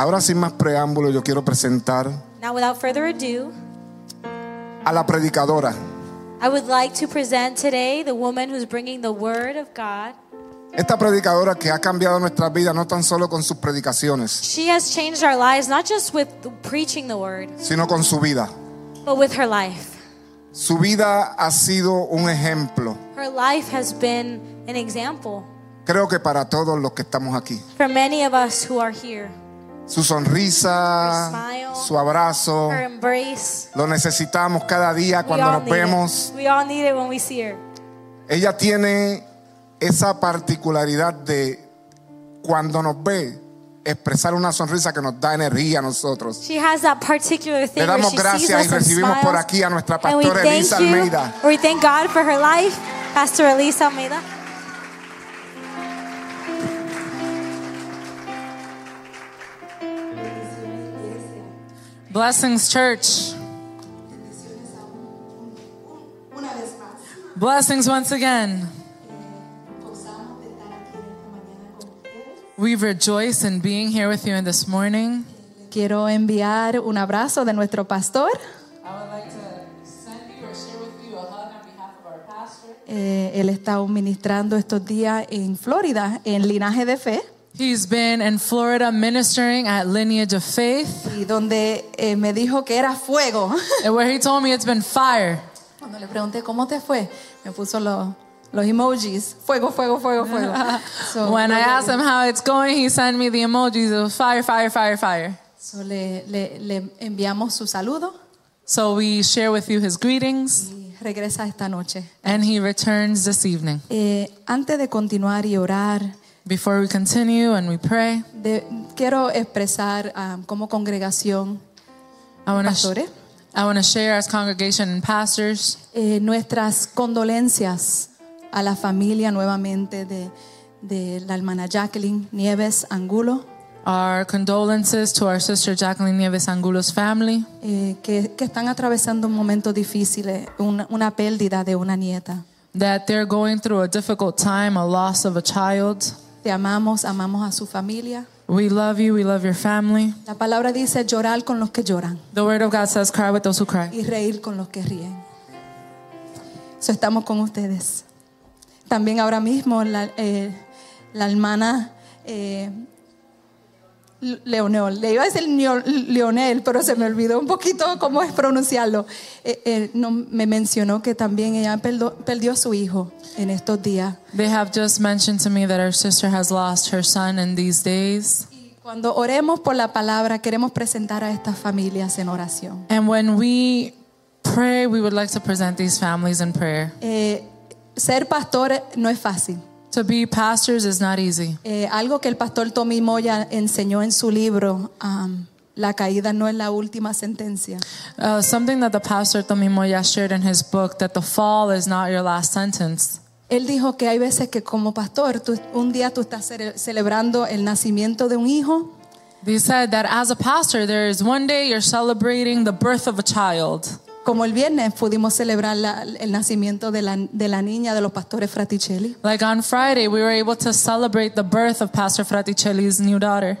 Ahora sin más preámbulo yo quiero presentar Now, without further ado, a la predicadora. I would like to present today the woman who's bringing the word of God. Esta predicadora que ha cambiado nuestras vidas no tan solo con sus predicaciones, She has changed our lives not just with preaching the word, sino con su vida. but with her life. Su vida ha sido un ejemplo, Her life has been an example creo que para todos los que estamos aquí. for many of us who are here. Su sonrisa, smile, su abrazo, Her embrace. lo necesitamos cada día cuando nos vemos. Ella tiene esa particularidad de cuando nos ve expresar una sonrisa que nos da energía a nosotros. She has that particular thing Le damos gracias y recibimos por aquí a nuestra pastora thank Elisa Almeida. we thank God for her life, Pastor Elisa Almeida. Blessings, church. Blessings once again. We rejoice in being here with you this morning. Quiero enviar un abrazo de nuestro pastor. I would like to send you or share with you a hug on behalf of our pastor. Eh, él está ministrando estos días en Florida, en Linaje de Fe, He's been in Florida ministering at Lineage of Faith, y donde eh, me dijo que era fuego. and where he told me it's been fire. Cuando le pregunté cómo te fue, me puso los, los emojis: fuego, fuego, fuego, fuego. So, When I asked him how it's going, he sent me the emojis of fire, fire, fire, fire. So, le, le- le enviamos su saludo So we share with you his greetings, y regresa esta noche. and he returns this evening. Eh, antes de continuar y orar, Before we continue and we pray, de- quiero expresar ah, como congregación, I want to pastores, I want to share as congregation and pastors eh, nuestras condolencias a la familia nuevamente de, de la hermana Jacqueline Nieves Angulo, our condolences to our sister Jacqueline Nieves Angulo's family eh, que, que están atravesando un momento difícil, eh, una, una pérdida de una nieta. that they're going through a difficult time, a loss of a child. Te amamos, amamos a su familia. We love you, we love your family. La palabra dice llorar con los que lloran The word of God says, cry with those who cry. y reír con los que ríen. So, estamos con ustedes. También ahora mismo la, eh, la hermana eh, Leonel, le iba a decir Leonel, pero se me olvidó un poquito cómo es pronunciarlo. Eh, eh, no, me mencionó que también ella perdo- perdió a su hijo en estos días. They have just mentioned to me that our sister has lost her son in these days. Y cuando oremos por la palabra, queremos presentar a estas familias en oración. And when we pray, we would like to present these families in prayer. Eh, ser pastor no es fácil. To be pastors is not easy. Eh, algo que el pastor Tommy Moya enseñó en su libro, um, La caída no es la última sentencia. Uh, something that the pastor Tommy Moya shared in his book that the fall is not your last sentence. Él dijo que hay veces que como pastor, tú- un día tú estás cele- celebrando el nacimiento de un hijo They said that as a pastor, there is one day you're celebrating the birth of a child. Como el viernes pudimos celebrar la- el nacimiento de la, de la niña de los pastores Fraticelli, Like on Friday, we were able to celebrate the birth of Pastor Fraticelli's new daughter.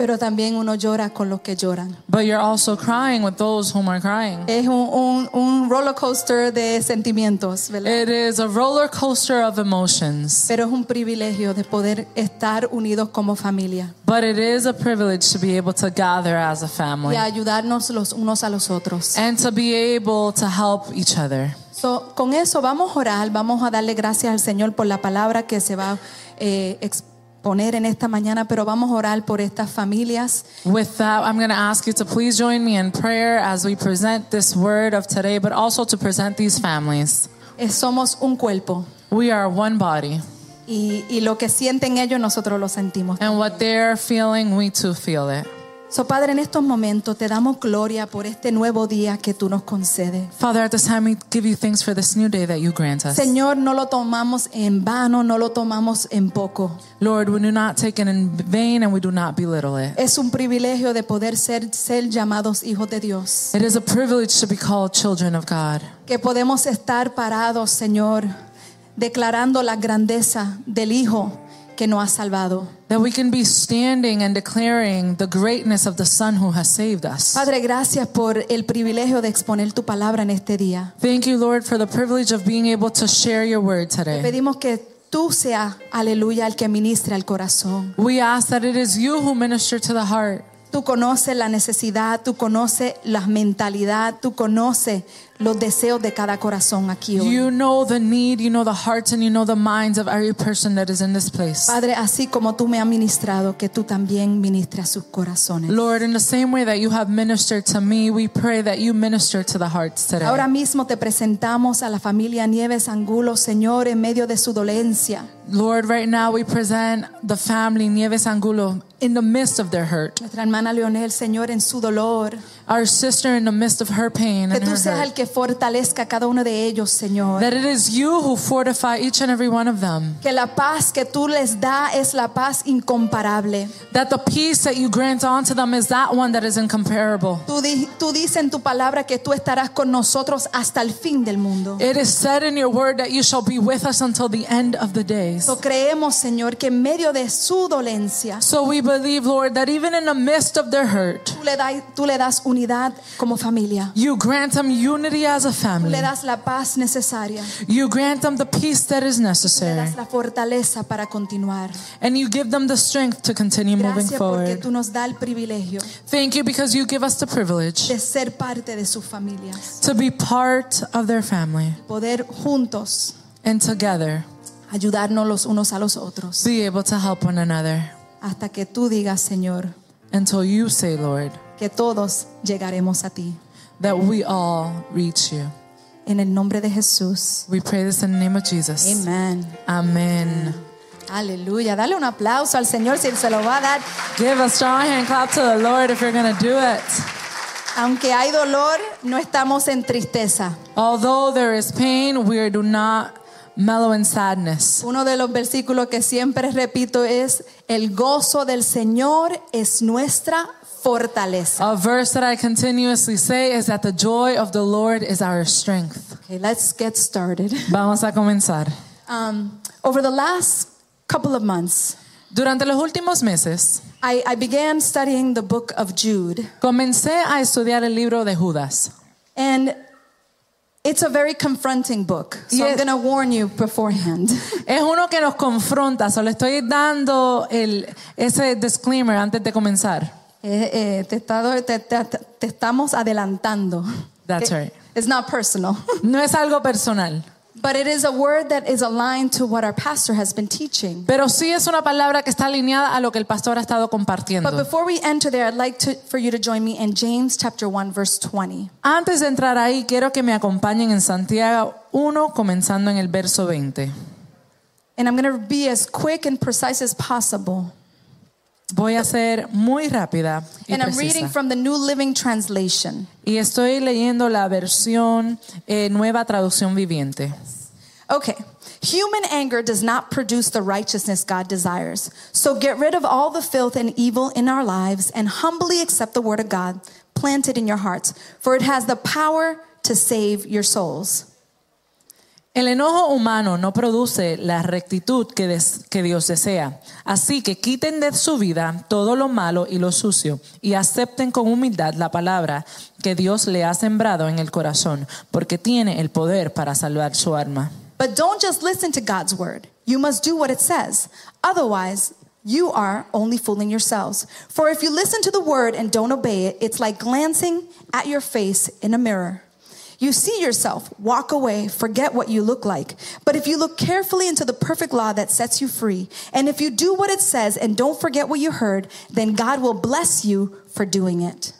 Pero también uno llora con los que lloran. But you're also crying with those whom are crying. Es un, un, un roller coaster de sentimientos, ¿verdad? It is a roller coaster of emotions, Pero es un privilegio de poder estar unidos como familia but it is a privilege to be able to gather as a y family ayudarnos los unos a los otros. and to be able to help each other. So, con eso vamos a orar, vamos a darle gracias al Señor por la palabra que se va a eh, exponer en esta mañana, pero vamos a orar por estas familias. With that, I'm going to ask you to please join me in prayer as we present this word of today, but also to present these families. Somos un cuerpo We are one body, y, y lo que sienten ellos nosotros lo sentimos. and what they're feeling, we too feel it. So, Padre, en estos momentos te damos gloria por este nuevo día que tú nos concedes. Father, at this time, we give you thanks for this new day that you grant us. Señor, no lo tomamos en vano, no lo tomamos en poco. Lord, we do not take it in vain and we do not belittle it. Es un privilegio de poder ser, ser llamados hijos de Dios. It is a privilege to be called children of God. Que podemos estar parados, Señor, declarando la grandeza del Hijo que nos ha salvado. that we can be standing and declaring the greatness of the Son who has saved us. Padre, gracias por el privilegio de exponer tu palabra en este día. Thank you, Lord, for the privilege of being able to share your word today. Pedimos que tú seas, aleluya, el que ministre al corazón. We ask that it is you who minister to the heart. Tú conoces la necesidad, tú conoces la mentalidad, tú conoces los deseos de cada corazón aquí hoy. You know the need, you know the hearts, and you know the minds of every person that is in this place. Padre, así como tú me has ministrado, que tú también ministres sus corazones. Lord, in the same way that you have ministered to me, we pray that you minister to the hearts today. Ahora mismo te presentamos a la familia Nieves Angulo, Señor, en medio de su dolencia. Lord, right now we present the family Nieves Angulo in the midst of their hurt. Nuestra hermana Leonel, Señor, en su dolor. Our sister in the midst of her pain Que and tú her seas el que fortalezca cada uno de ellos, Señor. That it is you who fortify each and every one of them. Que la paz que tú les das es la paz incomparable. That the peace that you grant unto them is that one that is incomparable. Tú, di- tú dices en tu palabra que tú estarás con nosotros hasta el fin del mundo. It is said in your word that you shall be with us until the end of the days. So creemos, Señor, que en medio de su dolencia, So we believe, Lord, that even in the midst of their hurt, tú le, das, tú le das unidad como familia. you grant them unity as a family. le das la paz necesaria. You grant them the peace that is Le necessary. das la fortaleza para continuar. And you give them the strength to continue moving Gracias porque forward. tú nos das el privilegio Thank you because you give us the privilege de ser parte de sus familias. to be part of their family Poder juntos and together ayudarnos los unos a los otros. be able to help one another Hasta que tú digas, Señor, until you say, Lord, que todos llegaremos a ti. That we all reach you. En el nombre de Jesús. We pray this in the name of Jesus. Amén. Amen. Aleluya. Dale un aplauso al Señor si Él se lo va a dar. Give a strong hand clap to the Lord if you're going to do it. Aunque hay dolor, no estamos en tristeza. Although there is pain, we do not mellow in sadness. Uno de los versículos que siempre repito es, el gozo del Señor es nuestra fortaleza. A verse that I continuously say is that the joy of the Lord is our strength. Okay, let's get started. Vamos a comenzar. Um, over the last couple of months, Durante los últimos meses, I, I began studying the book of Jude. comencé a estudiar el libro de Judas. And it's a very confronting book. So I'm Yes. going to warn you beforehand. Es uno que nos confronta, solo estoy dando el, ese disclaimer antes de comenzar. Eh, eh, te, estado- te- te- te estamos adelantando. That's right. It's not personal. No es algo personal, But it is a word that is aligned to what our pastor has been teaching. pero sí es una palabra que está alineada a lo que el pastor ha estado compartiendo. But before we enter there, I'd like to, for you to join me in James chapter 1, verse 20. Antes de entrar ahí, quiero que me acompañen en Santiago 1, comenzando en el verso 20. And I'm going to be as quick and precise as possible. Voy a ser muy rápida y And I'm reading from the New Living Translation. Y estoy leyendo la versión eh, nueva traducción viviente. Okay. Human anger does not produce the righteousness God desires. So get rid of all the filth and evil in our lives and humbly accept the word of God planted in your hearts, for it has the power to save your souls. El enojo humano no produce la rectitud que, Dios desea. Así que quiten de su vida todo lo malo y lo sucio y acepten con humildad la palabra que Dios le ha sembrado en el corazón, porque tiene el poder para salvar su alma. But don't just listen to God's word. You must do what it says. Otherwise, you are only fooling yourselves. For if you listen to the word and don't obey it, it's like glancing at your face in a mirror. You see yourself, walk away, forget what you look like. But if you look carefully into the perfect law that sets you free, and if you do what it says and don't forget what you heard, then God will bless you for doing it.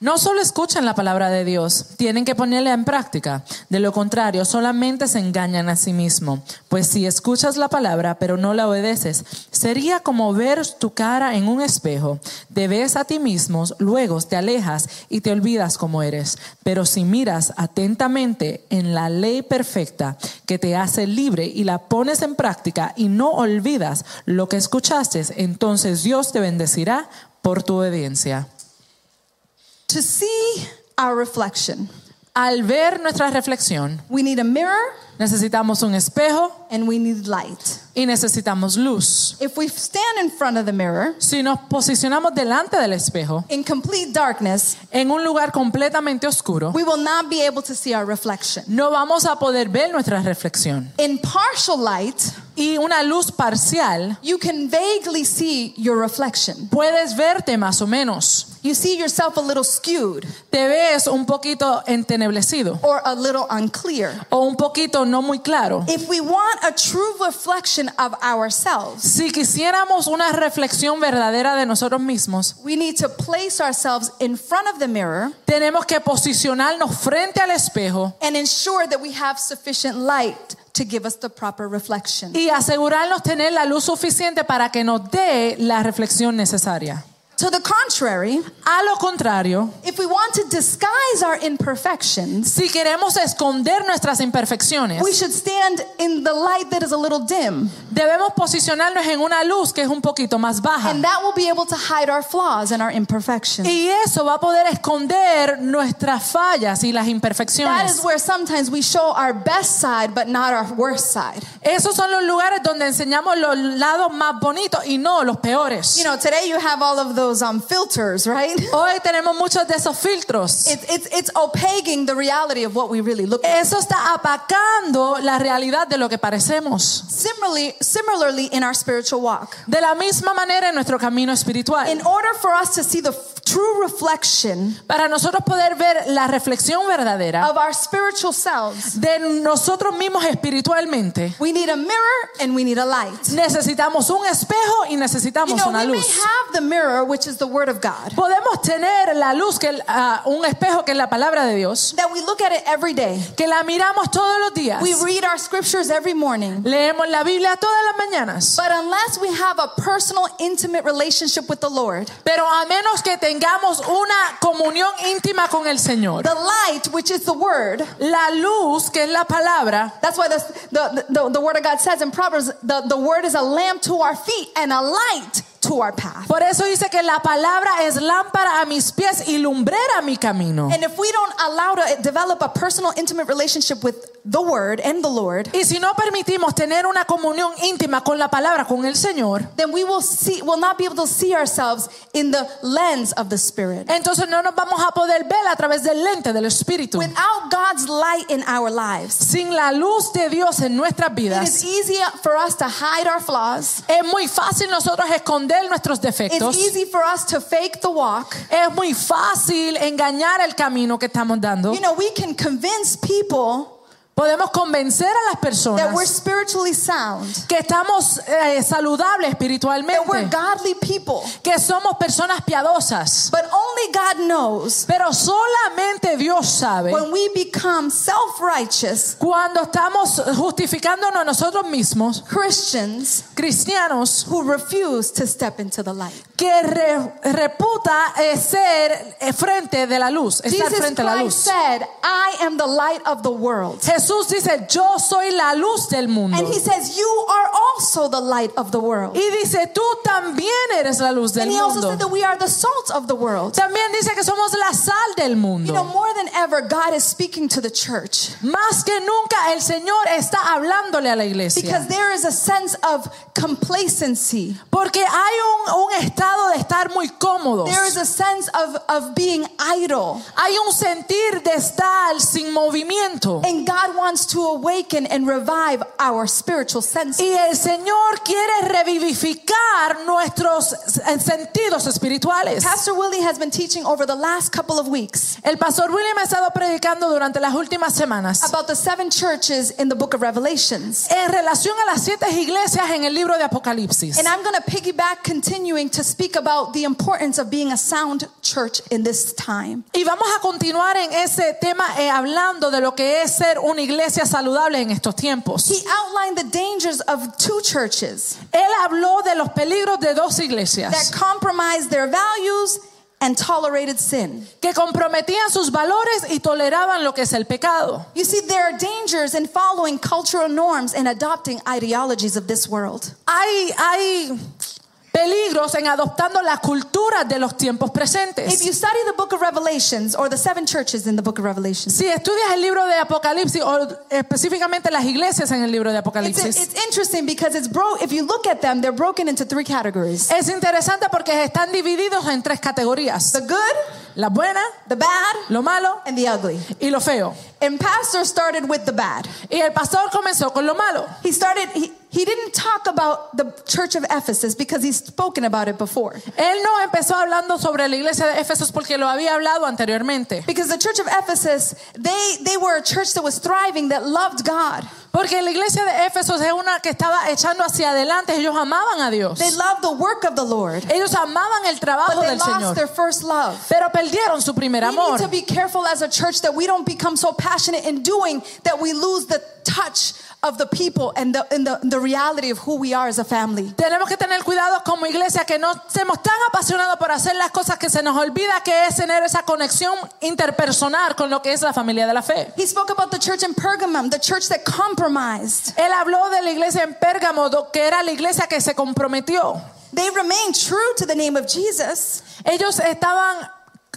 No solo escuchan la palabra de Dios, tienen que ponerla en práctica. De lo contrario, solamente se engañan a sí mismos. Pues si escuchas la palabra pero no la obedeces, sería como ver tu cara en un espejo. Te ves a ti mismo, luego te alejas y te olvidas cómo eres. Pero si miras atentamente en la ley perfecta que te hace libre y la pones en práctica y no olvidas lo que escuchaste, entonces Dios te bendecirá por tu obediencia. To see our reflection, Al ver nuestra reflexión, we need a mirror necesitamos un espejo and we need light. y necesitamos luz. If we stand in front of the mirror Si nos posicionamos delante del espejo, in complete darkness, en un lugar completamente oscuro, we will not be able to see our reflection. no vamos a poder ver nuestra reflexión. In partial light, Y una luz parcial, you can vaguely see your reflection. puedes verte más o menos. You see yourself a little skewed Te ves un poquito enteneblecido or a little unclear. o un poquito no muy claro. If we want a true reflection of ourselves, Si quisiéramos una reflexión verdadera de nosotros mismos, we need to place ourselves in front of the mirror tenemos que posicionarnos frente al espejo and ensure that we have sufficient light to give us the proper reflection. y asegurarnos tener la luz suficiente para que nos dé la reflexión necesaria. To the contrary, A lo contrario, if we want to disguise our imperfections, si queremos esconder nuestras imperfecciones, we should stand in the light that is a little dim, debemos posicionarnos en una luz que es un poquito más baja. and that will be able to hide our flaws and our imperfections. Y eso va a poder esconder nuestras fallas y las That is imperfecciones. where sometimes we show our best side but not our worst side. Esos son los lugares donde enseñamos los lados más bonitos y no los peores. You know, today you have all of those um, filters, right? Hoy tenemos muchos de esos filtros. It's, it's, it's opaquing the reality of what we really look like. Eso está apacando la realidad de lo que parecemos. Similarly, similarly in our spiritual walk. De la misma manera en nuestro camino espiritual. In order for us to see the true reflection Para nosotros poder ver la reflexión verdadera of our spiritual selves, de nosotros mismos espiritualmente, we need a mirror and we need a light. necesitamos un espejo y You necesitamos know, una we may luz. have the mirror, which is the Word of God, Podemos tener la luz, que ah, un espejo que es la palabra de Dios, that we look at it every day. que la miramos todos los días. We read our scriptures every morning. Leemos la Biblia todas las mañanas. But unless we have a personal, intimate relationship with the Lord, Pero a menos que tengamos una comunión íntima con el Señor, the light, which is the Word, la luz, que es la palabra, that's why the, the, the, the Word of God says in Proverbs, the, the Word is a lamp to our feet and a light to our path. por eso dice que la palabra es lámpara a mis pies y lumbrera a mi camino. And if we don't allow to develop a personal, intimate relationship with the Word and the Lord, Y si no permitimos tener una comunión íntima con la palabra, con el Señor, then we will see, will not be able to see ourselves in the lens of the Spirit. entonces no nos vamos a poder ver a través del lente del Espíritu. Without God's light in our lives, Sin la luz de Dios en nuestras it vidas, is easy for us to hide our flaws. es muy fácil nosotros esconder nuestros It's defectos. easy for us to fake the walk. Es muy fácil engañar el camino que estamos dando. You know, we can convince people Podemos convencer a las that we're personas spiritually sound, que estamos eh, saludables that we're espiritualmente, godly people. que somos personas piadosas. But only God knows Pero solamente Dios sabe when we become self righteous cuando estamos justificándonos nosotros mismos, Christians cristianos, who refuse to step into the light. que re- reputa eh, ser eh, frente de la luz, estar Jesus frente a la luz. said, I am the light of the world. Jesús dice, yo soy la luz del mundo. And he says, You are also the light of the world. Y dice, tú también eres la luz del And he also mundo. said that we are the salt of the world. También dice que somos la sal del You know, mundo. more than ever, God is speaking to the church Más que nunca el Señor está hablándole a la iglesia. because there is a sense of complacency. Porque hay un, un estado de estar muy cómodos. There is a sense of, of being idle. Hay un sentir de estar sin movimiento. And God wants to awaken and revive our spiritual senses. Y el Señor quiere revivificar nuestros sentidos espirituales. Pastor Willie has been teaching over the last couple of weeks El pastor William ha estado predicando durante las últimas semanas about the seven churches in the book of Revelations. en relación a las siete iglesias en el libro de Apocalipsis. And I'm going to piggyback continuing to speak about the importance of being a sound church in this time. Y vamos a continuar en ese tema eh, hablando de lo que es ser una iglesia saludable en estos tiempos. He outlined the dangers of two churches Él habló de los peligros de dos that iglesias compromised their values and tolerated sin. que comprometían sus valores y toleraban lo que es el pecado. You see, there are dangers in following cultural norms and adopting ideologies of this world. Hay, hay peligros en adoptando la cultura de los tiempos If presentes. you study the book of Revelations or the seven churches in the book of Revelations, Si estudias el libro de Apocalipsis o específicamente las iglesias en el libro de it's, Apocalipsis, it's interesting because it's bro. If you look at them, they're broken into three categories: es interesante porque están divididos en tres categorías. the good, La buena, the bad, lo malo and the ugly. y lo feo. And pastor started with the bad. Y el pastor comenzó con lo malo. He started. He, he didn't talk about the church of Ephesus because he's spoken about it before. Él no empezó hablando sobre la iglesia de Éfesos porque lo había hablado anteriormente. Because the church of Ephesus, they they were a church that was thriving, that loved God. Porque la iglesia de Éfesos es una que estaba echando hacia adelante. Ellos amaban a Dios. They loved the work of the Lord, Ellos amaban el but trabajo they del lost Señor. their first love. Pero perdieron su primer We amor. need to be careful as a church that we don't become so passionate in doing that we lose the touch of the people and the, and the, the reality of who we are as a family. Tenemos que tener cuidado como iglesia que no estemos tan apasionados por hacer las cosas que se nos olvida que es tener esa conexión interpersonal con lo que es la familia de la fe. He spoke about the church in Pergamum, the church that compromised. Él habló de la iglesia en Pérgamo, que era la iglesia que se comprometió. They remained true to the name of Jesus Ellos estaban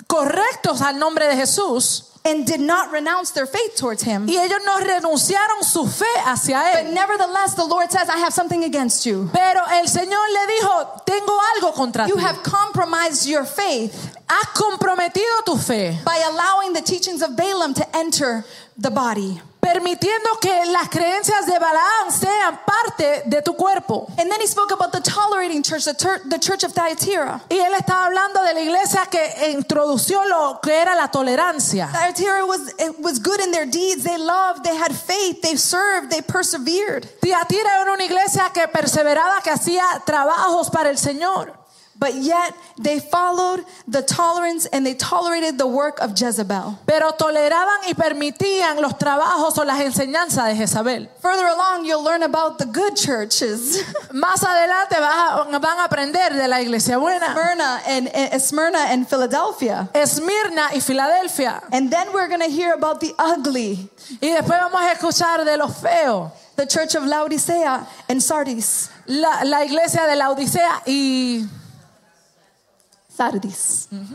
correctos al nombre de Jesús and did not renounce their faith towards him. y ellos no renunciaron su fe hacia él. But nevertheless, the Lord says, I have something against you. Pero el Señor le dijo, tengo algo contra You ti. have compromised your faith Has comprometido tu fe, by allowing the teachings of Balaam to enter the body. Permitiendo que las creencias de Balaam sean parte de tu cuerpo. And then he spoke about the tolerating church, the, tur- the church of Thyatira. Y él estaba hablando de la iglesia que introdució lo que era la tolerancia. Thyatira was, it was good in their deeds. They loved, they had faith, they served, they persevered. Tiatira era una iglesia que perseveraba, que hacía trabajos para el Señor. But yet they followed the tolerance and they tolerated the work of Jezebel. Pero toleraban y permitían los trabajos o las enseñanzas de Jezabel. Further along, you'll learn about the good churches, Más adelante a- van a aprender de la iglesia buena. Smyrna and, and Smyrna and Philadelphia. Esmirna y Filadelfia. And then we're going to hear about the ugly, Y después vamos a escuchar de los feos. the church of Laodicea and Sardis. La, la iglesia de la Odisea y Sardis. Mm-hmm.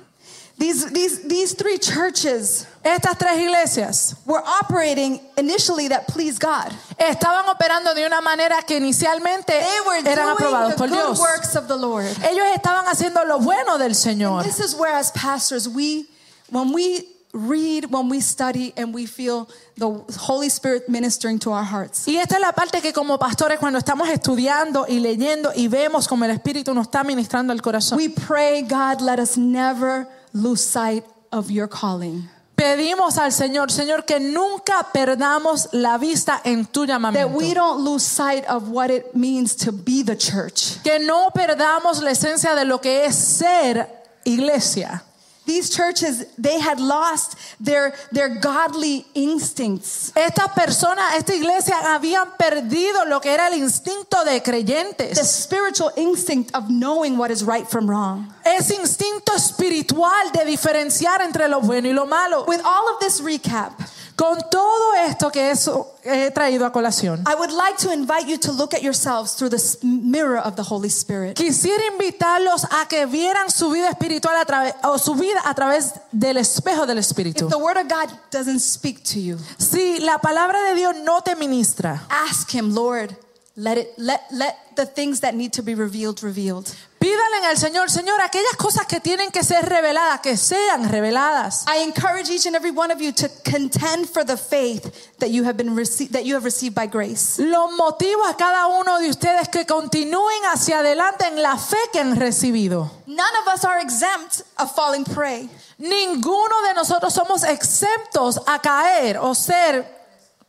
These, these, these three churches estas tres iglesias were operating initially that pleased God. estaban operando de una manera que inicialmente They were eran doing aprobados the por good Dios. works of the Lord. Ellos estaban haciendo lo bueno del Señor. This is where, as pastors, we, when we read, when we study, and we feel the Holy Spirit ministering to our hearts, Y esta es la parte que como pastores cuando estamos estudiando y leyendo y vemos como el Espíritu nos está ministrando el corazón. we pray, God, let us never lose sight of your calling. Pedimos al Señor, Señor, que nunca perdamos la vista en tu That we llamamiento. don't lose sight of what it means to be the church. Que no perdamos la esencia de lo que es ser iglesia. These churches, they had lost their, their godly instincts. Estas personas, esta iglesia habían perdido lo que era el instinto de creyentes. The spiritual instinct of knowing what is right from wrong. Ese instinto espiritual de diferenciar entre lo bueno y lo malo. With all of this recap, Con todo esto que eso he traído a colación, I would like to invite you to look at yourselves through the mirror of the Holy Spirit. quisiera invitarlos a que vieran su vida espiritual a través o su vida a través del espejo del espíritu. If the Word of God doesn't speak to you, Si la palabra de Dios no te ministra, ask Him, Lord, let it let let the things that need to be revealed revealed. Pídale al Señor, Señor, aquellas cosas que tienen que ser reveladas, que sean reveladas. I encourage each and every one of you to contend for the faith that you have been received that you have received by grace. Los motivo a cada uno de ustedes que continúen hacia adelante en la fe que han recibido. None of us are exempt of falling prey. Ninguno de nosotros somos exentos a caer o ser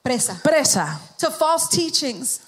Presa. presa To false teachings,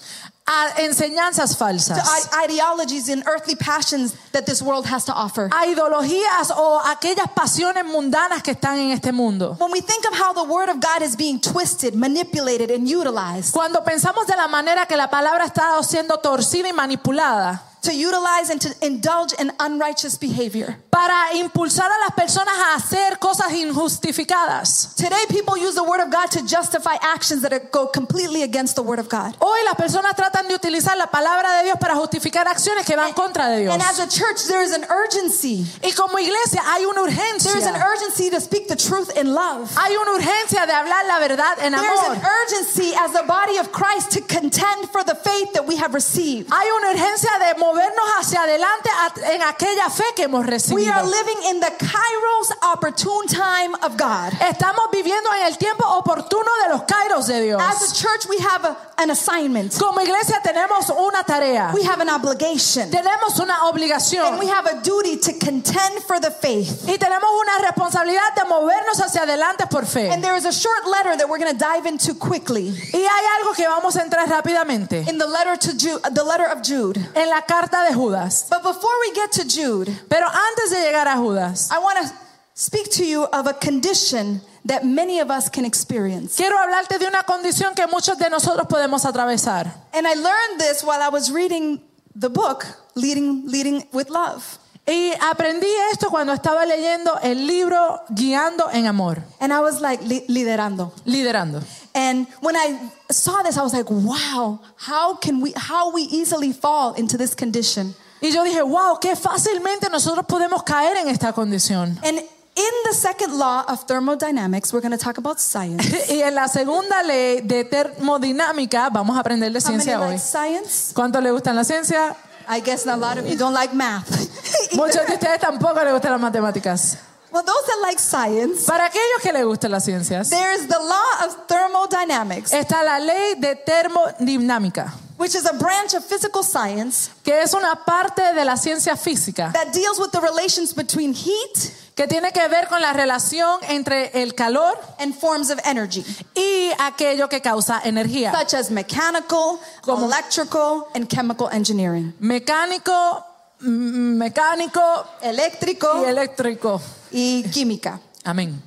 a enseñanzas falsas, i- ideologies and earthly passions that this world has to offer. a ideologías o aquellas pasiones mundanas que están en este mundo. When we think of how the word of God is being twisted, manipulated, and utilized, Cuando pensamos de la manera que la palabra está siendo torcida y manipulada, to utilize and to indulge in unrighteous behavior. Para impulsar a las personas a hacer cosas injustificadas. Today, people use the word of God to justify actions that go completely against the word of God. Hoy las personas tratan de utilizar la palabra de Dios para justificar acciones que van contra de Dios. And as a church, there is an urgency. Y como iglesia hay una There is an urgencia. urgency to speak the truth in love. Hay una urgencia de hablar la verdad en amor. an urgency as the body of Christ to contend for the faith that we have received. Hay una urgencia de movernos hacia adelante en aquella fe que hemos recibido. Are living in the kairos opportune time of God. Estamos viviendo en el tiempo oportuno de los kairos de Dios. As a church, we have a- an assignment. Como iglesia tenemos una tarea, We have an obligation. tenemos una obligación. And we have a duty to contend for the faith. y tenemos una responsabilidad de movernos hacia adelante por fe. And there is a short letter that we're going to dive into quickly. Y hay algo que vamos a entrar rápidamente In the letter to Jude, the letter of Jude. en la carta de Judas. But before we get to Jude, Pero antes de llegar a Judas, I want to speak to you of a condition that many of us can experience. quiero hablarte de una condición que muchos de nosotros podemos atravesar. And I learned this while I was reading the book Leading Leading with Love. Y aprendí esto cuando estaba leyendo el libro Guiando en Amor, And I was like li- liderando. liderando. And when I saw this I was like, wow, how can we how we easily fall into this condition? Y yo dije, wow, qué fácilmente nosotros podemos caer en esta condición. And in the second law of thermodynamics, we're going to talk about science. Y en la segunda ley de termodinámica, vamos a aprender de How many ciencia like hoy. science? ¿Cuánto le gustan la ciencia? I guess a lot of you don't like math. Muchos de ustedes tampoco les gustan las matemáticas. well, those that like science, Para aquellos que les gustan las ciencias, there's the law of thermodynamics, está la ley de termodinámica, which is a branch of physical science que es una parte de la ciencia física that deals with the relations between heat que tiene que ver con la relación entre el calor and forms of energy, y aquello que causa energía. such as mechanical, Como- electrical, and chemical engineering. Mecánico, mecánico y Eléctrico eléctrico. y química. Amén.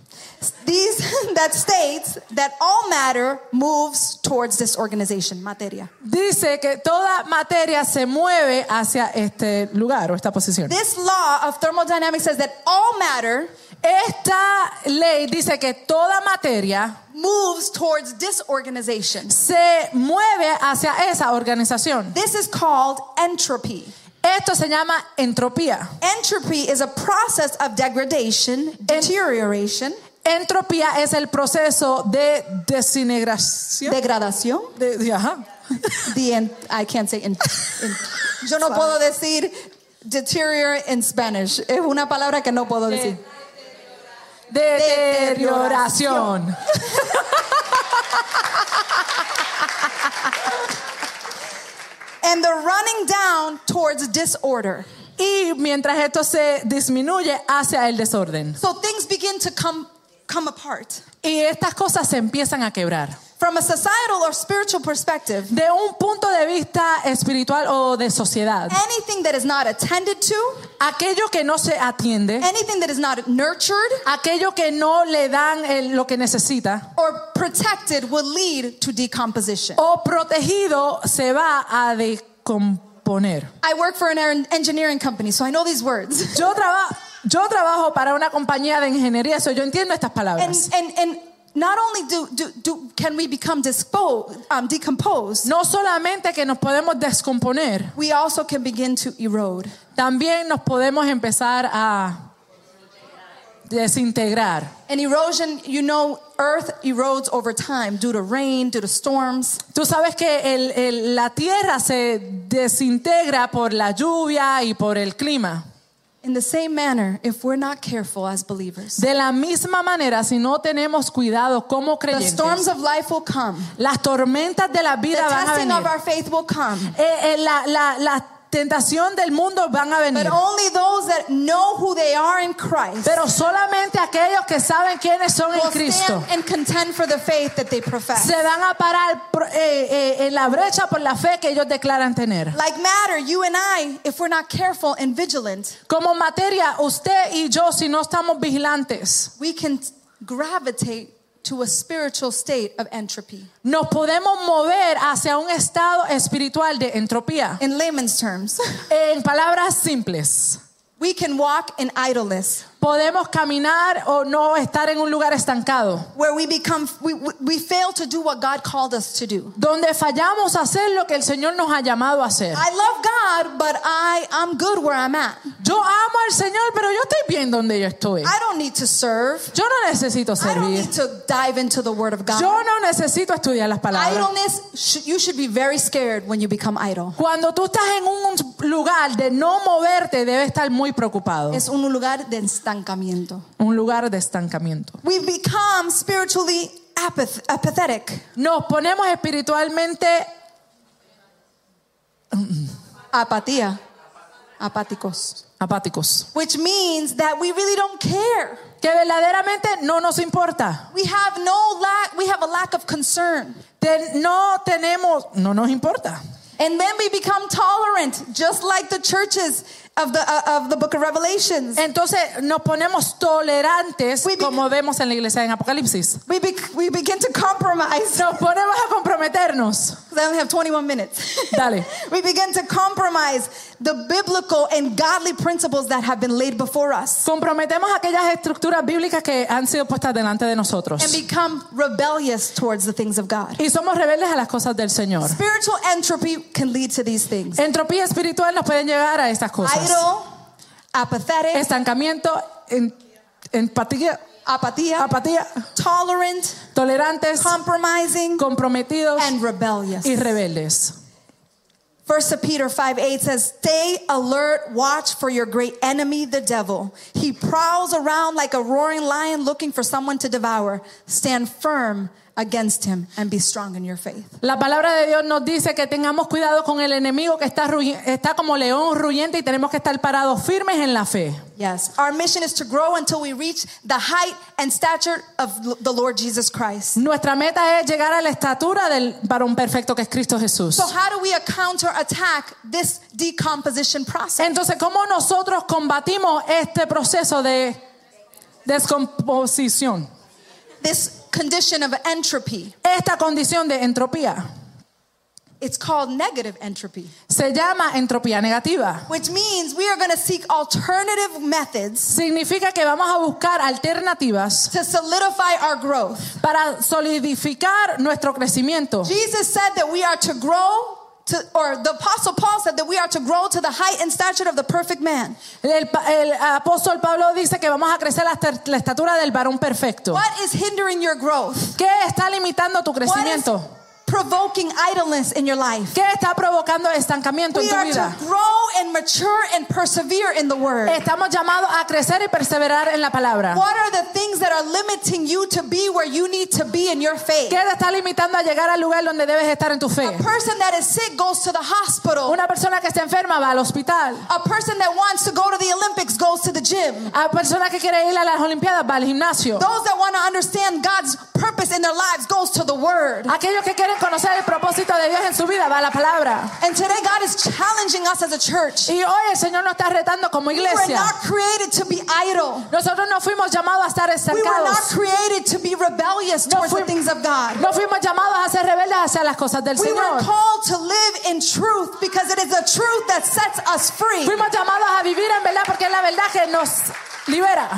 These that states that all matter moves towards this organization, materia. Dice que toda materia se mueve hacia este lugar o esta posición. This law of thermodynamics says that all matter Esta ley dice que toda materia moves towards disorganization. se mueve hacia esa organización. This is called entropy. Esto se llama entropía. Entropy is a process of degradation, deterioration, Entropía es el proceso de desintegración. degradación. De- de- ajá. The en- I can't say in- in- yo no puedo decir deteriorate in Spanish. Es una palabra que no puedo decir. Deterioración. And the running down towards disorder. Y mientras esto se disminuye hacia el desorden. So things begin to come come apart. Y estas cosas se empiezan a quebrar. From a societal or spiritual perspective, De un punto de vista espiritual o de sociedad, anything that is not attended to, aquello que no se atiende, anything that is not nurtured aquello que no le dan el- lo que necesita or protected will lead to decomposition. o protegido se va a decomponer. I work for an en- engineering company, so I know these words. Yo, traba- yo trabajo para una compañía de ingeniería, eso yo entiendo estas And, palabras. and, and not only do, do, do can we become dispo, um, decomposed, No solamente que nos podemos descomponer, we also can begin to erode. también nos podemos empezar a desintegrar. And erosion, you know, earth erodes over time due to rain, due to storms. Tú sabes que el- el- la tierra se desintegra por la lluvia y por el clima. In the same manner, if we're not careful as believers, De la misma manera, si no tenemos cuidado como the storms creyentes, of life will come. las tormentas de la The vida van a testing of venir. our faith will come. Eh, eh, la, la- la tentación del mundo van a venir. But only those that know who they are in Christ Pero solamente aquellos que saben quiénes son en Cristo stand and contend for the faith that they profess. se van a parar eh, eh, en la brecha por la fe que ellos declaran tener. Like matter, you and I, if we're not careful and vigilant, Como materia, usted y yo, si no estamos vigilantes, we can gravitate to a spiritual state of entropy. Nos podemos mover hacia un estado espiritual de entropía. In layman's terms, En palabras simples, we can walk in idleness, podemos caminar o no estar en un lugar estancado, where we become we, we we fail to do what God called us to do. donde fallamos a hacer lo que el Señor nos ha llamado a hacer. I love God, but I I'm good where I'm at. Yo amo al Señor, pero yo estoy bien donde yo estoy. I don't need to serve. Yo no necesito I don't servir. need to dive into the Word of God. Yo no necesito estudiar las palabras. Idleness, you should be very scared when you become idle. Cuando tú estás en un lugar de no moverte, debes estar muy preocupado. Es un lugar de estancamiento. Un lugar de estancamiento. We become spiritually apath- apathetic. Nos ponemos espiritualmente Apatía. Apáticos. apáticos, Which means that we really don't care. que verdaderamente no nos importa. We have no lack, we have a lack of concern. Te- no tenemos, no nos importa. And then we become tolerant, just like the churches of the, uh, of the book of Revelations. Entonces nos ponemos tolerantes We como vemos en la iglesia en Apocalipsis. We, be, we begin to compromise. Nos ponemos a comprometernos. I only have 21 minutes. Dale. we begin to compromise the biblical and godly principles that have been laid before us Comprometemos aquellas estructuras bíblicas que han sido puestas delante de nosotros. and become rebellious towards the things of God. Y somos rebeldes a las cosas del Señor. Spiritual entropy can lead to these things Entropía espiritual nos pueden llegar a estas cosas. Idle, apathetic, Estancamiento, en- empatía, apatía, apatía, tolerant, tolerantes, compromising, comprometidos and rebellious. y rebeldes. First Peter 5 8 says, Stay alert, watch for your great enemy, the devil. He prowls around like a roaring lion looking for someone to devour. Stand firm against him and be strong in your faith. La palabra de Dios nos dice que tengamos cuidado con el enemigo que está, está como león ruyente y tenemos que estar parados firmes en la fe. Yes. Our mission is to grow until we reach the height and stature of the Lord Jesus Christ. Nuestra meta es llegar a la estatura del varón perfecto que es Cristo Jesús. So, how do we counter attack this decomposition process? Entonces, ¿cómo nosotros combatimos este proceso de descomposición? This condition of entropy. Esta condición de entropía It's called negative entropy, se llama entropía negativa. which means we are going to seek alternative methods Significa que vamos a buscar alternativas to solidify our growth. para solidificar nuestro crecimiento. Jesus said that we are to grow to, or the apostle Paul said that we are to grow to the height and stature of the perfect man. El, el apóstol Pablo dice que vamos a crecer hasta la estatura del varón perfecto. What is hindering your growth? ¿Qué está limitando tu crecimiento? Provoking idleness in your life? ¿Qué está provocando estancamiento en We tu are vida? to grow and mature and persevere in the word. Estamos llamados a crecer y perseverar en la palabra. What are the things that are limiting you to be where you need to be in your faith? ¿Qué te está limitando a llegar al lugar donde debes estar en tu fe? A person that is sick goes to the hospital. Una persona que está enferma va al hospital. A person that wants to go to the Olympics goes to the gym. A persona que quiere ir a las Olimpiadas va al gimnasio. Those that want to understand God's purpose in their lives goes to the word. Aquellos que quieren conocer el propósito de Dios en su vida va la palabra. And today God is challenging us as a church. Y hoy el Señor nos está retando como We were iglesia. not created to be idle. Nosotros no fuimos llamados a estar We were not estancados. created to be rebellious No towards the things of God. No fuimos llamados a ser rebeldes hacia las cosas del We were Señor. called to live in truth because it is the truth that sets us free. Fuimos llamados a vivir en verdad porque es la verdad que nos libera.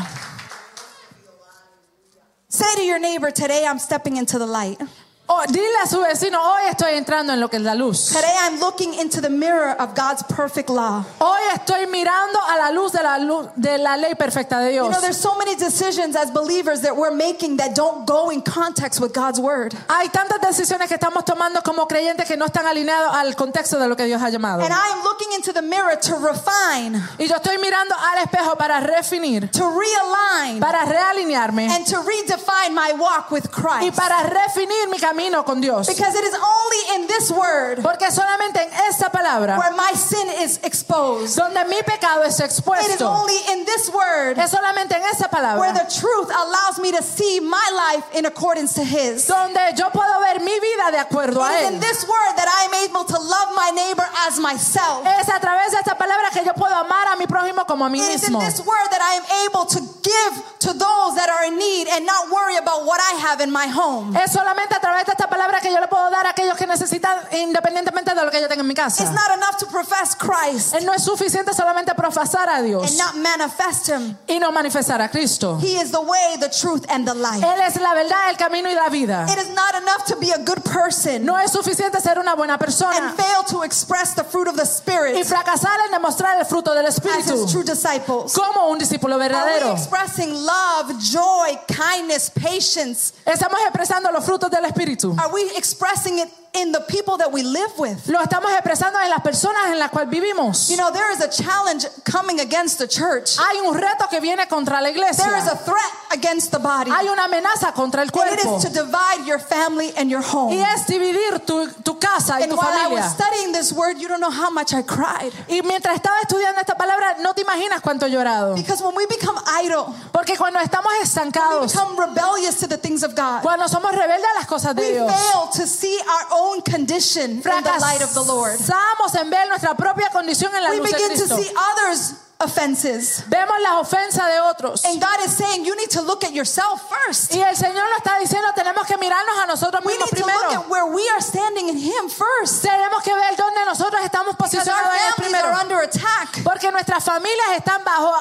Say to your neighbor, today I'm stepping into the light. Oh, dile a su vecino, hoy estoy entrando en lo que es la luz. Today I'm looking into the mirror of God's perfect law. Hoy estoy mirando a la luz de la luz de la ley perfecta de You Dios. know, there's so many decisions as believers that we're making that don't go in context with God's word. Hay tantas decisiones que estamos tomando como creyentes que no están alineados al contexto de lo que Dios ha llamado. And I am looking into the mirror to refine, Y yo estoy mirando al espejo para refinir, to realign, para realinearme and to redefine my walk with y Christ. para refinir mi camino con Dios. Because it is only in this word Porque solamente en esta palabra, where my sin is exposed. donde mi pecado es expuesto. It is only in this word es solamente en esa where the truth allows me to see my life in accordance to His. donde yo puedo ver mi vida de acuerdo a It is in this word that I am able to love my neighbor as myself. Es a través de esta palabra que yo puedo amar a mi prójimo como a mí It is in mismo. this word that I am able to give to those that are in need and not worry about what I have have in my home. Es solamente a través esta palabra que yo le puedo dar a aquellos que necesitan, independientemente de lo que yo tenga en mi It's casa. not enough to profess Christ Él no es suficiente solamente profesar a and Dios not manifest Him. y no manifestar a Cristo. He is the way, the truth, and the life. Él es la verdad, el camino y la vida. It is not enough to be a good person No es suficiente ser una buena persona and fail to express the fruit of the y Spirit fracasar en demostrar el fruto del as His Espíritu true disciples. como un discípulo Are we verdadero. expressing love, joy, kindness, patience? Estamos expresando los frutos del Espíritu. Are we expressing it in the people that we live with? Lo estamos expresando en las personas en las cuales vivimos. You know, there is a challenge coming against the church. Hay un reto que viene contra la iglesia. There is a threat against the body. Hay una amenaza contra el And it cuerpo. is to divide your family and your home. Y es dividir tu, tu casa y And tu while I was studying this word, you don't know how much I cried. Y mientras estaba estudiando esta palabra, no te imaginas cuánto he llorado. Because when we become idle, Porque cuando estamos we estancados, become rebellious to the things of God. cuando somos rebeldes a las cosas de We Dios, fail to see our own condition in the light of the Lord. fracasamos en ver nuestra propia condición en la We luz de begin to see others' offenses. Vemos las ofensas de otros. And God is saying, you need to look at yourself first. Y el Señor nos está diciendo, tenemos que mirarnos a nosotros We mismos need to look primero. at where we are standing in Him first. Tenemos que ver dónde nosotros estamos posicionados en are primero. under attack. Porque nuestras familias están bajo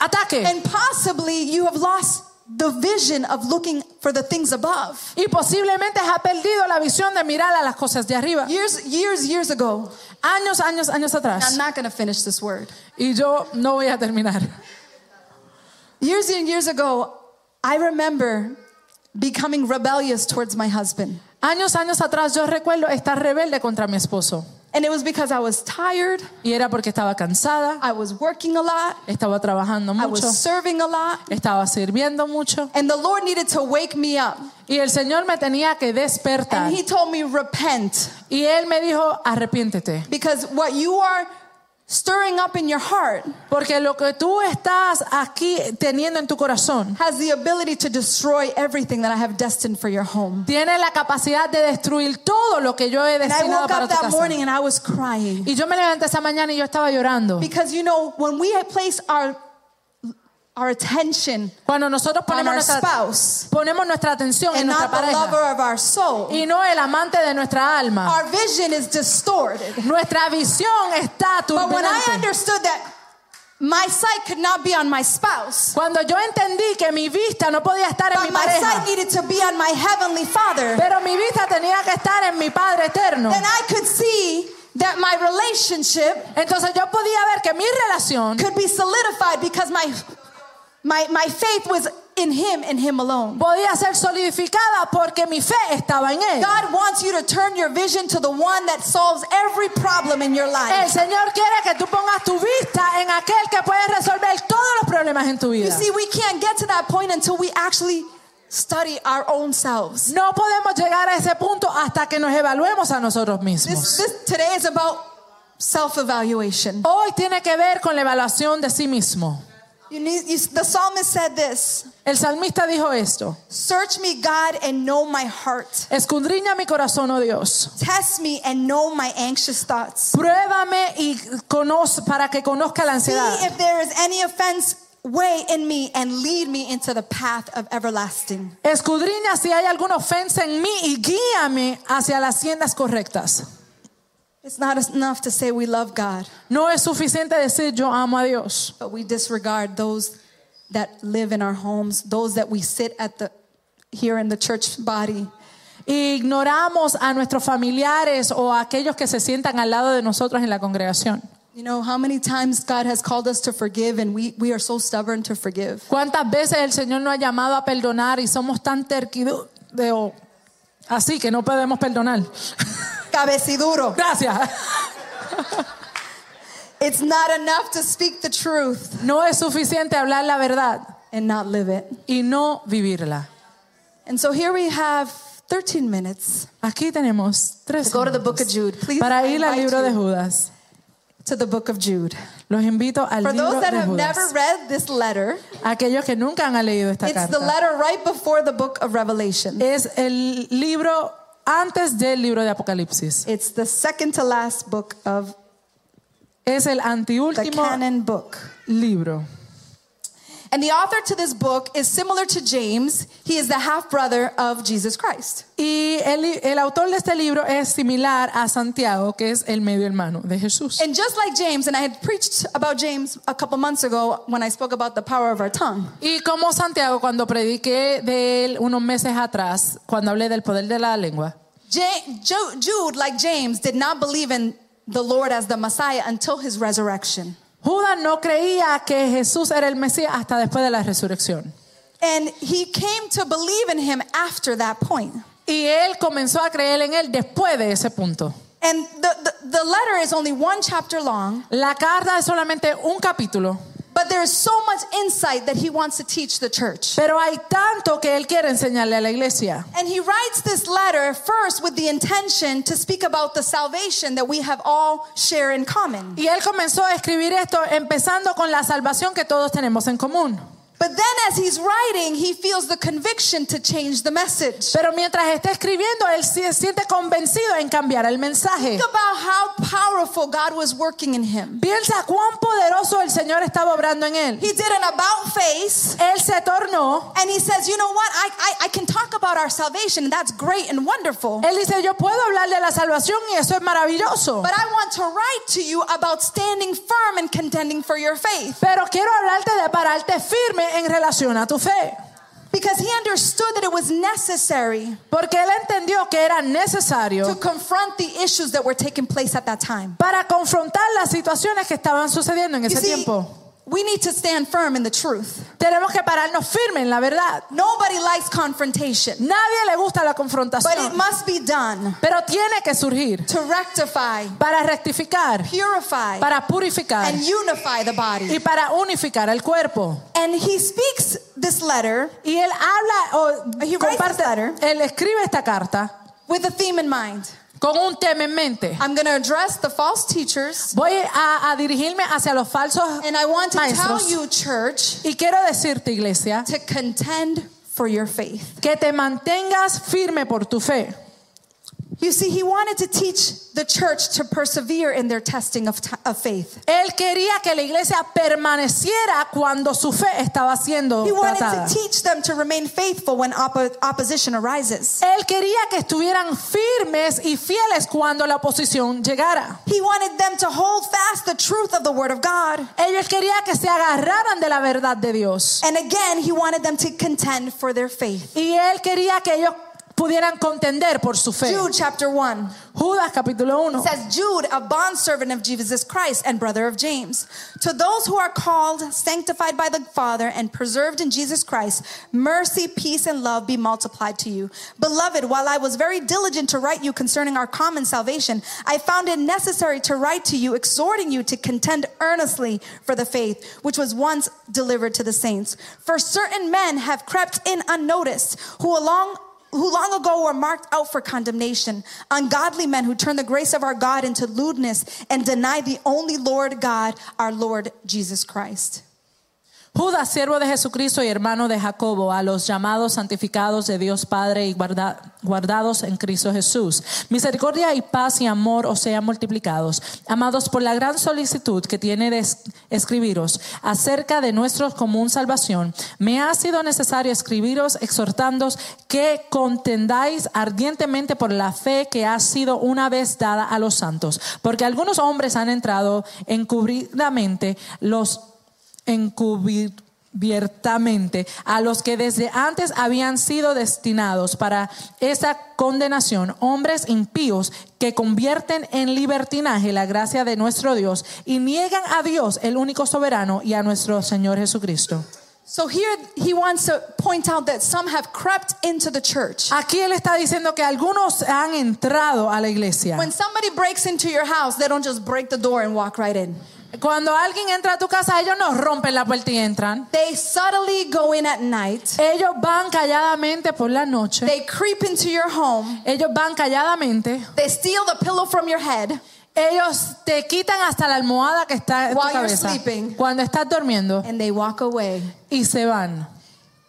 ataque. And possibly you have lost the vision of looking for the things above. Y posiblemente ha perdido la visión de mirar a las cosas de arriba. Years, years, years ago, Años, años, años I'm not going to finish this word. Y yo no voy a terminar. Years and years ago, I remember becoming rebellious towards my husband. Años, años atrás yo recuerdo estar rebelde contra mi esposo. And it was because I was tired, Y era porque estaba cansada, I was working a lot, estaba trabajando I mucho, was serving a lot, estaba sirviendo mucho. and the Lord needed to wake me up. Y el Señor me tenía que despertar. And He told me, Repent, Y Él me dijo, arrepiéntete. because what you are stirring up in your heart Porque lo que tú estás aquí teniendo en tu corazón has the ability to destroy everything that I have destined for your home. tiene la capacidad de destruir todo lo que yo he And I destinado woke para up tu that casa. morning and I was crying. Y yo me levanté esa mañana y yo estaba llorando. Because you know, when we place our our attention Cuando nosotros on ponemos our nuestra, spouse ponemos nuestra atención en nuestra pareja lover of our soul, y no el amante de nuestra alma, our vision is distorted. nuestra visión está But when I turbulente. understood that my sight could not be on my spouse, Cuando yo entendí que mi vista no podía estar en mi but my pareja, sight needed to be on my heavenly Father, pero mi vista tenía que estar en mi Padre eterno. then I could see that my relationship Entonces yo podía ver que mi relación could be solidified because my my my faith was in him and him alone. podía ser solidificada porque mi fe estaba en Él. God wants you to turn your vision to the one that solves every problem in your El life. Señor quiere que tú pongas tu vista en aquel que puede resolver todos los problemas en tu You see, we can't get to that point until we actually study our own selves. No podemos llegar a ese punto hasta que nos evaluemos a nosotros This, this today is about self-evaluation. Hoy tiene que ver con la evaluación de sí mismo. You need, you, the psalmist said this: El salmista dijo esto: "Search me, God, and know my heart. Escudriña mi corazón, oh Dios. Test me and know my anxious thoughts. Pruébame y conoce para que conozca la See ansiedad. if there is any offense way in me, and lead me into the path of everlasting." Escudriña si hay alguna ofensa en mí y guíame hacia las sendas correctas. It's not enough to say we love God. No es suficiente decir yo amo a Dios, But we disregard those that live in our homes, those that we sit at the here in the church body. ignoramos a nuestros familiares o a aquellos que se sientan al lado de nosotros en la congregación. You know how many times God has called us to forgive and we, we are so stubborn to forgive. ¿Cuántas veces el Señor nos ha llamado a perdonar y somos tan terquidos así que no podemos perdonar? Cabeciduro. Gracias. It's not enough to speak the truth No es suficiente hablar la verdad and not live it. y no vivirla. And so here we have 13 minutes Aquí tenemos tres to go to the minutos book of Jude. Please para I ir al invite libro de Judas. To the book of Jude. Los invito al For libro those that de have never read this letter, Aquellos que nunca han leído esta it's the carta. letter right before the book of Revelation. Es el libro antes del libro de Apocalipsis. It's the second to last book of Es el the antiúltimo canon book. libro. And the author to this book is similar to James. He is the half brother of Jesus Christ. Y el, el autor de este libro es similar a Santiago, que es el medio hermano de Jesús. And just like James, and I had preached about James a couple months ago when I spoke about the power of our tongue. Y como Santiago, cuando prediqué de él unos meses atrás, cuando hablé del poder de la lengua, Jude, like James, did not believe in the Lord as the Messiah until his resurrection. Judas no creía que Jesús era el Mesías hasta después de la resurrección. And he came to believe in him after that point. Y él comenzó a creer en él después de ese punto. And the, the, the letter is only one chapter long, La carta es solamente un capítulo, but there is so much insight that he wants to teach the church. pero hay tanto que él quiere enseñarle a la iglesia. And he writes this letter first with the intention to speak about the salvation that we have all share in common. Y él comenzó a escribir esto empezando con la salvación que todos tenemos en común. But then as he's writing, he feels the conviction to change the message. Pero mientras está escribiendo, él se siente convencido en cambiar el mensaje. Think about how powerful God was working in him. Piensa cuán poderoso el Señor estaba obrando en él. He did an about face. Él se tornó. And he says, you know what? I, I, I can talk about our salvation, and that's great and wonderful. Él dice, yo puedo hablar de la salvación y eso es maravilloso. But I want to write to you about standing firm and contending for your faith. Pero quiero hablarte de pararte firme en relación a tu fe. Because he understood that it was necessary Porque él entendió que era to necesario confront the issues that were taking place at that time. para confrontar las situaciones que estaban sucediendo en You ese see, tiempo. We need to stand firm in the truth. Tenemos que pararnos firmes en la verdad. Nobody likes confrontation, Nadie le gusta la confrontación. but it must be done pero tiene que surgir to rectify, para rectificar, purify, para purificar and unify the body. y para unificar el cuerpo. And he speaks this letter Y él habla o He writes comparte, this letter. él escribe esta carta with a theme in mind. Con un tema en mente. I'm going to address the false teachers, Voy a, a dirigirme hacia los falsos and I want to tell maestros you, church, y quiero decirte, iglesia, to contend for your faith. que te mantengas firme por tu fe. You see, he wanted to teach the church to persevere in their testing of, of faith. Él quería que la iglesia permaneciera cuando su fe estaba siendo He wanted tratada. to teach them to remain faithful when oppo- opposition arises. Él quería que estuvieran firmes y fieles cuando la oposición llegara. He wanted them to hold fast the truth of the word of God. Ellos querían que se agarraran de la verdad de Dios. And again, he wanted them to contend for their faith. Y él quería que ellos pudieran contender por su fe. Jude chapter 1 Judas capítulo 1. says, Jude, a bondservant of Jesus Christ and brother of James, to those who are called, sanctified by the Father, and preserved in Jesus Christ, mercy, peace, and love be multiplied to you. Beloved, while I was very diligent to write you concerning our common salvation, I found it necessary to write to you, exhorting you to contend earnestly for the faith which was once delivered to the saints. For certain men have crept in unnoticed, who along who long ago were marked out for condemnation, ungodly men who turn the grace of our God into lewdness and deny the only Lord God, our Lord Jesus Christ. Judas, siervo de Jesucristo y hermano de Jacobo, a los llamados santificados de Dios Padre y guarda- guardados en Cristo Jesús. Misericordia y paz y amor os sean multiplicados. Amados por la gran solicitud que tiene de es- escribiros acerca de nuestra común salvación, me ha sido necesario escribiros exhortándoos que contendáis ardientemente por la fe que ha sido una vez dada a los santos, porque algunos hombres han entrado encubridamente los encubiertamente a los que desde antes habían sido destinados para esa condenación, hombres impíos que convierten en libertinaje la gracia de nuestro Dios y niegan a Dios, el único soberano, y a nuestro Señor Jesucristo. So here he wants to point out that some have crept into the church. Aquí él está diciendo que algunos han entrado a la iglesia. When somebody breaks into your house, they don't just break the door and walk right in. Cuando alguien entra a tu casa, ellos no rompen la puerta y entran. They subtly go in at night. Ellos van calladamente por la noche. They creep into your home. Ellos van calladamente. They steal the pillow from your head. Ellos te quitan hasta la almohada que está en tu While you're cabeza sleeping. cuando estás durmiendo and they walk away. y se van.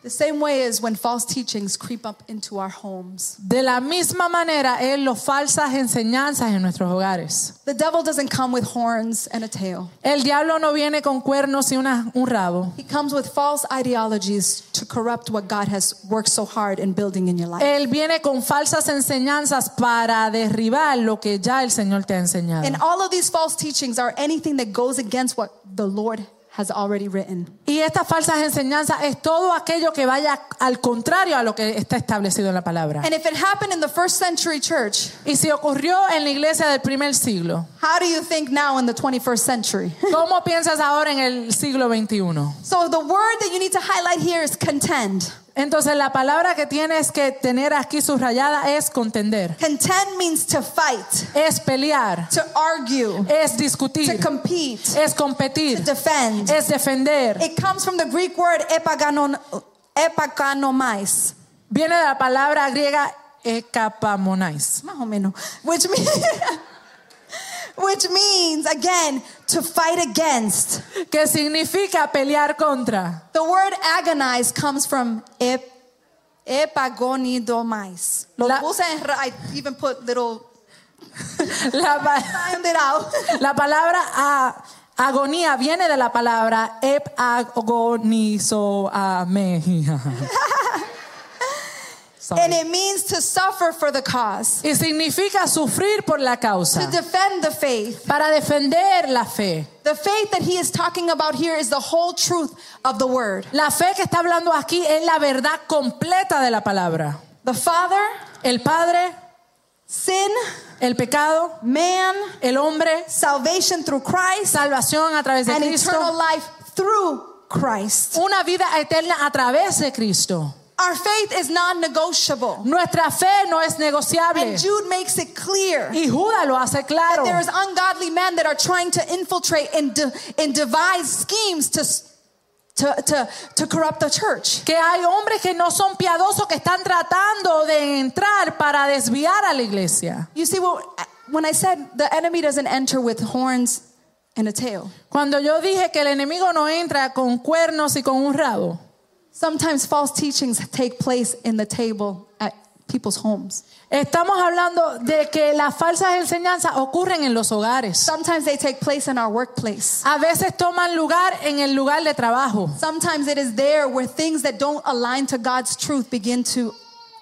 The same way is when false teachings creep up into our homes. De la misma manera es las falsas enseñanzas en nuestros hogares. The devil doesn't come with horns and a tail. El diablo no viene con cuernos y una- un rabo. He comes with false ideologies to corrupt what God has worked so hard in building in your life. Él viene con falsas enseñanzas para derribar lo que ya el Señor te ha enseñado. And all of these false teachings are anything that goes against what the Lord has already written. Y estas falsas enseñanzas es todo aquello que vaya al contrario a lo que está establecido en la palabra. And if it happened in the first century church, Y si ocurrió en la iglesia del primer siglo, how do you think now in the 21st century? ¿cómo piensas ahora en el siglo XXI? So the word that you need to highlight here is contend. Entonces la palabra que tienes que tener aquí subrayada es contender, Contend means to fight, es pelear, to argue, es to discutir, compete, es competir, to defend. es defender. It comes from the Greek word epaganon, epaganomais. Viene de la palabra griega ekapamonais, Más o menos. Which means, which means, again, to fight against. que significa pelear contra. The word agonize comes from ep, epagonidomais. Lo La- puse en I even put little, La, pa- palabra a- agonía viene de la palabra ep agonizo And it means to suffer for the cause, Y significa sufrir por la to causa, defend the faith. para defender la fe. The faith that he is talking about here is the whole truth of the word. La fe que está hablando aquí es la verdad completa de la palabra. The Father, El Padre, sin, el pecado, man, el hombre, salvation through Christ, salvación a través de and eternal Cristo, life through Christ. una vida eterna a través de Cristo. Our faith is non negotiable. Nuestra fe no es negociable. And Jude makes it clear Y Judas lo hace claro. there is ungodly men that are trying to infiltrate and, de- and devise schemes to, to, to, to corrupt the church. Que hay hombres que no son piadosos que están tratando de entrar para desviar a la iglesia. You see, well, when I said the enemy doesn't enter with horns and a tail, Cuando yo dije que el enemigo no entra con cuernos y con un rabo, sometimes false teachings take place in the table at people's homes. estamos hablando de que las falsas enseñanzas ocurren en los hogares. Sometimes they take place in our workplace. A veces toman lugar en el lugar de trabajo. Sometimes it is there where things that don't align to God's truth begin to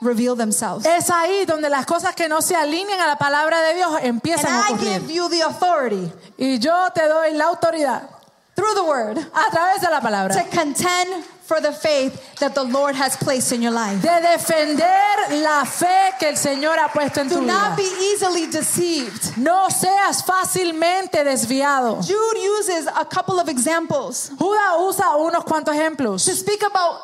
reveal themselves. Es ahí donde las cosas que no se alinean a la palabra de Dios And empiezan a I ocurrir. give you the authority Y yo te doy la autoridad through the word a través de la palabra to contend for the faith that the Lord has placed in your life. de defender la fe que el Señor ha puesto en tu Do not vida. be easily deceived. No seas fácilmente desviado. Jude uses a couple of examples Judas usa unos cuantos ejemplos to speak about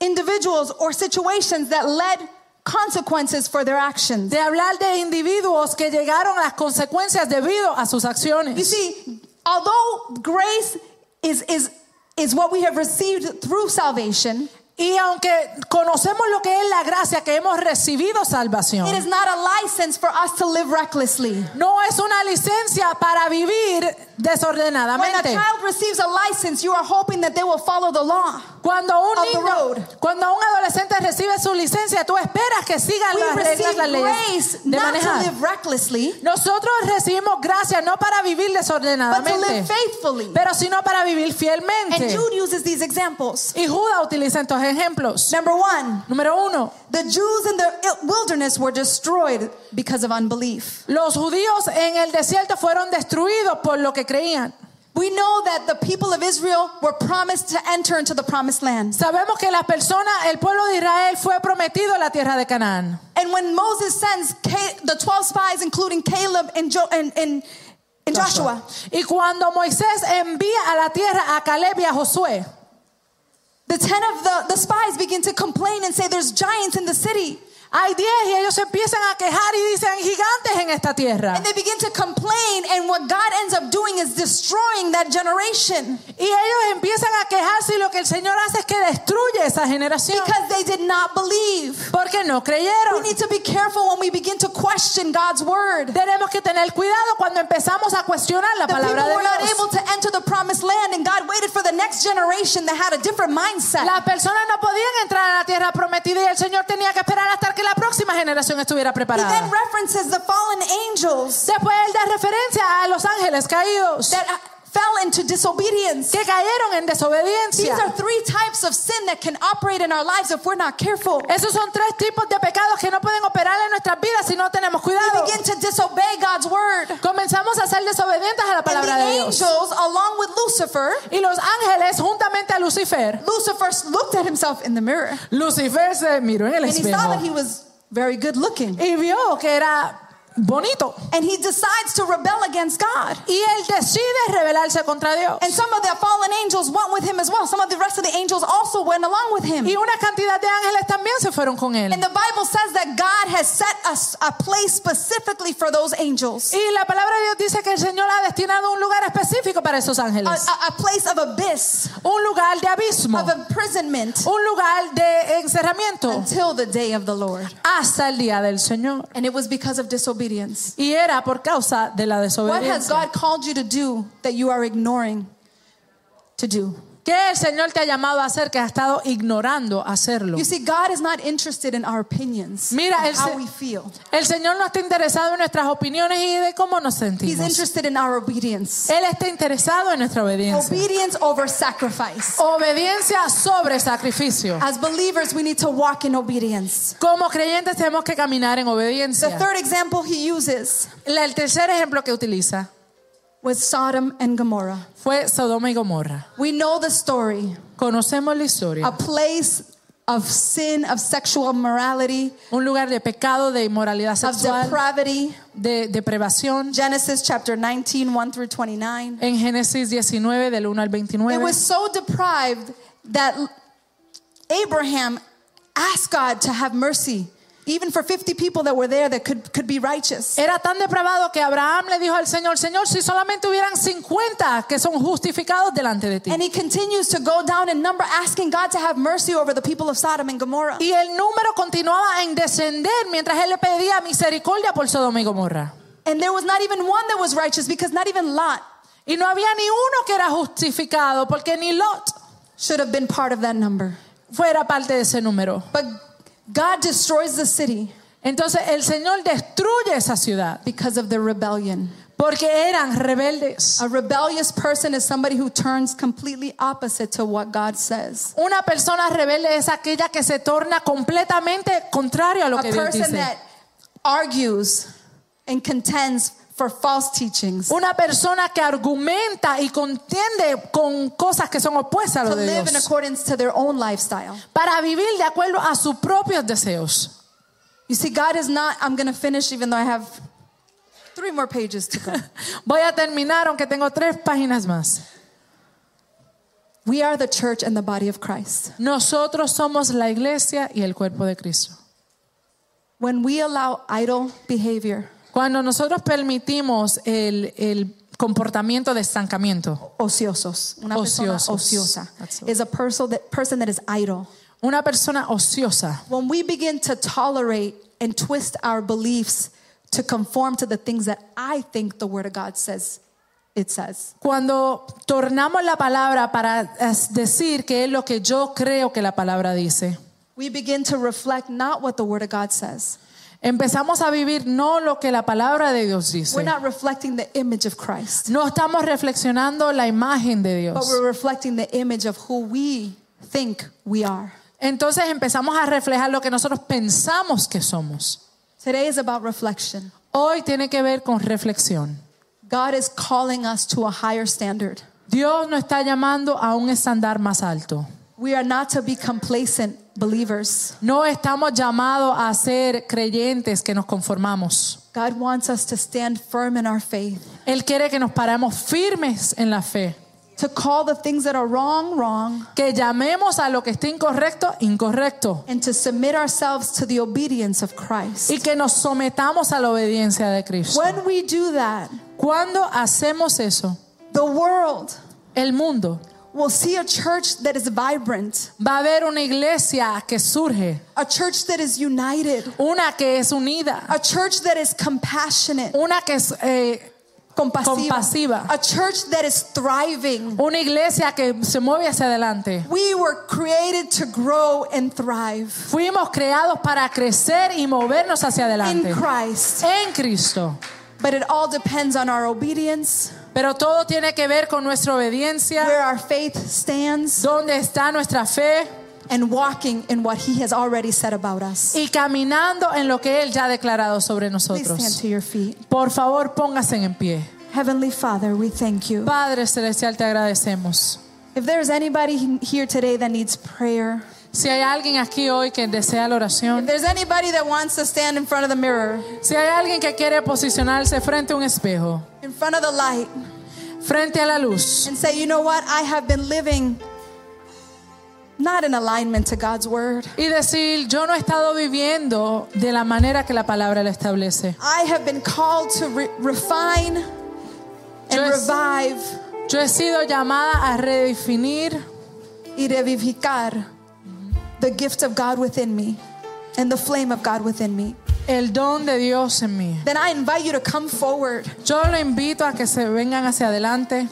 individuals or situations that led consequences for their actions. de hablar de individuos que llegaron a las consecuencias debido a sus You acciones. see, although grace is, is, is what we have received through salvation, Y aunque conocemos lo que es la gracia que hemos recibido salvación, it is not a license for us to live recklessly. no es una licencia para vivir When a desordenadamente. child receives a license, you are hoping that they will follow the law. Cuando un of the niño, road. cuando un adolescente recibe su licencia, tú esperas que sigan We las receive reglas, las leyes de manejar. live recklessly, Nosotros recibimos gracia no para vivir but to desordenadamente, live faithfully. pero sino para vivir And fielmente. Jude uses these examples. Y Judas utiliza estos ejemplos. Number one, Número uno, the Jews in the wilderness were destroyed because of unbelief. los judíos en el desierto fueron destruidos por lo que creían. We know that the people of Israel were promised to enter into the promised land. Sabemos que la persona, el pueblo de Israel fue prometido la tierra de Canaán. And when Moses sends the 12 spies, including Caleb and, jo- and, and, and Joshua, Y cuando Moisés envía a la tierra a Caleb y a Josué, the 10 of the, the spies begin to complain and say, There's giants in the city. Hay diez y ellos empiezan a quejar y dicen gigantes en esta tierra. And they begin to complain, and what God ends up doing is destroying that generation Y ellos empiezan a quejarse y lo que el Señor hace es que destruye esa generación. because they did not believe. Porque no We creyeron. need to be careful when we begin to question God's word. Tenemos que tener cuidado cuando empezamos a cuestionar la The people palabra de were not Dios. able to enter the promised land, and God waited for the next generation that had a different mindset. Las personas no podían entrar a la tierra prometida y el Señor tenía que esperar hasta que la próxima generación estuviera He then preparada. references the fallen angels Después él da referencia a los ángeles caídos that uh, fell into disobedience. que cayeron en These desobediencia. are three types of sin that can operate in our lives if we're not careful. Esos son tres tipos de pecados que no pueden operar en nuestras vidas si no tenemos We cuidado. begin to disobey God's word. Comenzamos a ser desobedientes a la And the palabra de Dios. angels, along with Lucifer, Y los ángeles, juntamente a Lucifer, Lucifer looked at himself in the mirror. Lucifer se miró en el and he saw that he was very good looking. y vio que era bonito. And he decides to rebel against God. Y él decide rebelarse contra Dios. And some of the fallen angels went with him as well. Some of the rest of the angels also went along with him. Y una cantidad de ángeles también se fueron con él. And the Bible says that God has set us a place specifically for those angels. Y la palabra de Dios dice que el Señor ha destinado un lugar específico para esos A, ángeles. a- a place of abyss, Un lugar de abismo. of imprisonment Un lugar de encerramiento. until the day of the Lord. Hasta el día del Señor. And it was because of disobedience. Y era por causa de la What has. God called you to do that you are ignoring to do? ¿Qué el Señor te ha llamado a hacer que has estado ignorando hacerlo? You see, God is not interested in our opinions, Mira, el how we feel. El Señor no está interesado en nuestras opiniones y de cómo nos He's sentimos. interested in our obedience. Él está interesado en nuestra obediencia. Obedience over sacrifice. Obediencia sobre sacrificio. As believers, we need to walk in obedience. Como creyentes tenemos que caminar en The obediencia. third example he uses La- El tercer ejemplo que utiliza was Sodom and Gomorrah. fue Sodoma y Gomorra. We know the story. Conocemos la historia. A place of sin, of sexual morality, Un lugar de pecado, de inmoralidad of depravity. de deprivación. Genesis chapter 19, 1 through 29. En Génesis 19, del 1 al It 29. was so deprived that Abraham asked God to have mercy, even for 50 people that were there that could, could be righteous. Era tan depravado que Abraham le dijo al Señor, Señor, si solamente hubieran 50 que son justificados delante de ti. And he continues to go down in number, asking God to have mercy over the people of Sodom and Gomorrah. Y el número continuaba en descender mientras él le pedía misericordia por Sodoma y Gomorra. And there was not even one that was righteous because not even Lot Y no había ni uno que era justificado porque ni Lot should have been part of that number. fuera parte de ese número. But God destroys the city Entonces el Señor destruye esa ciudad because of the rebellion. porque eran rebeldes. A rebellious person is somebody who turns completely opposite to what God says. Una persona rebelde es aquella que se torna completamente contrario a lo A que Dios person that argues and contends for false teachings. Una persona que argumenta y contiende con cosas que son opuestas a To lo de live in accordance to their own lifestyle. para vivir de acuerdo a sus propios deseos. You see, God is not, I'm going to finish even though I have three more pages to go. Voy a terminar aunque tengo tres páginas más. we are the church and the body of Christ. Nosotros somos la iglesia y el cuerpo de Cristo. When we allow idle behavior, Cuando nosotros permitimos el, el comportamiento de estancamiento, ociosos, una persona Ociosos. ociosa, That's all. is a person that, person that is idle. una persona ociosa, When we begin to tolerate and twist our beliefs to conform to the things that I think the Word of God says it says, cuando tornamos la palabra para decir que es lo que yo creo que la palabra dice, we begin to reflect not what the Word of God says. Empezamos a vivir no lo que la palabra de Dios We're dice. not reflecting the image of Christ, No estamos reflexionando la imagen de but Dios. we're reflecting the image of who we think we are. Entonces empezamos a reflejar lo que nosotros pensamos que somos. Today is about reflection. Hoy tiene que ver con reflexión. God is calling us to a higher standard. Dios nos está llamando a un estándar más alto. We are not to be complacent believers. No estamos llamados a ser creyentes que nos conformamos. God wants us to stand firm in our faith, Él quiere que nos paremos firmes en la fe, to call the things that are wrong, wrong, que llamemos a lo que está incorrecto, incorrecto, and to submit ourselves to the obedience of Christ. y que nos sometamos a la obediencia de Cristo. When we do that, Cuando hacemos eso, the world el mundo will see a church that is vibrant, va a ver una iglesia que surge, a church that is united, una que es unida, a church that is compassionate, una que es eh, compasiva, Compasiva. a church that is thriving. una iglesia que se mueve hacia adelante. We were created to grow and thrive Fuimos creados para crecer y movernos hacia adelante. in Christ. en Cristo. But it all depends on our obedience, Pero todo tiene que ver con nuestra obediencia, where our faith stands, dónde está nuestra fe and walking in what He has already said about us. y caminando en lo que Él ya ha declarado sobre Please stand nosotros. to your feet. Por favor, póngase en pie. Heavenly Father, we thank you. Padre Celestial, te agradecemos. If there's anybody here today that needs prayer, Si hay alguien aquí hoy que desea la if oración, there's anybody that wants to stand in front of the mirror, si hay alguien que quiere posicionarse frente a un espejo, in front of the light, frente a la luz, and say, you know what, I have been living not in alignment to God's word. y decir, yo no he estado viviendo de la manera que la palabra lo establece. I have been called to re- refine and Yo es- revive Yo he sido llamada a redefinir y revivificar the gift of God within me and the flame of God within me. El don de Dios en mí. Then I invite you to come forward. Yo lo invito a que se vengan hacia adelante.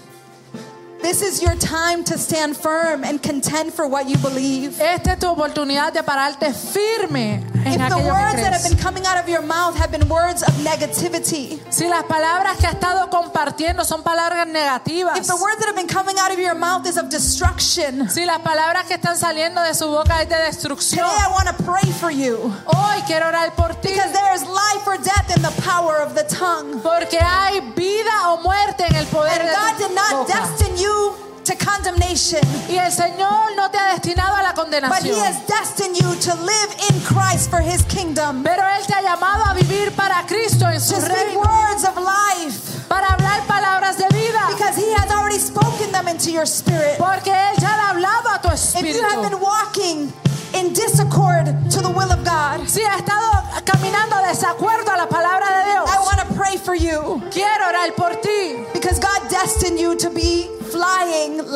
This is your time to stand firm and contend for what you believe. Esta es tu oportunidad de pararte firme en If the words that have been coming out of your mouth have been words of negativity, Si las palabras que ha estado compartiendo son palabras negativas, if the words that have been coming out of your mouth is of destruction, si las palabras que están saliendo de su boca es de destrucción, today I want to pray for you. hoy quiero orar por ti. Because there is life or death in the power of the tongue. Porque hay vida o muerte en el poder And de God did not boca. destine you to condemnation, Y el Señor no te ha destinado a la condenación. but He has destined you to live in Christ for His kingdom. Pero Él te ha llamado a vivir para Cristo en su To speak reino. words of life, Para hablar palabras de vida. because He has already spoken them into your spirit. Porque Él ya ha hablado a tu If you have been walking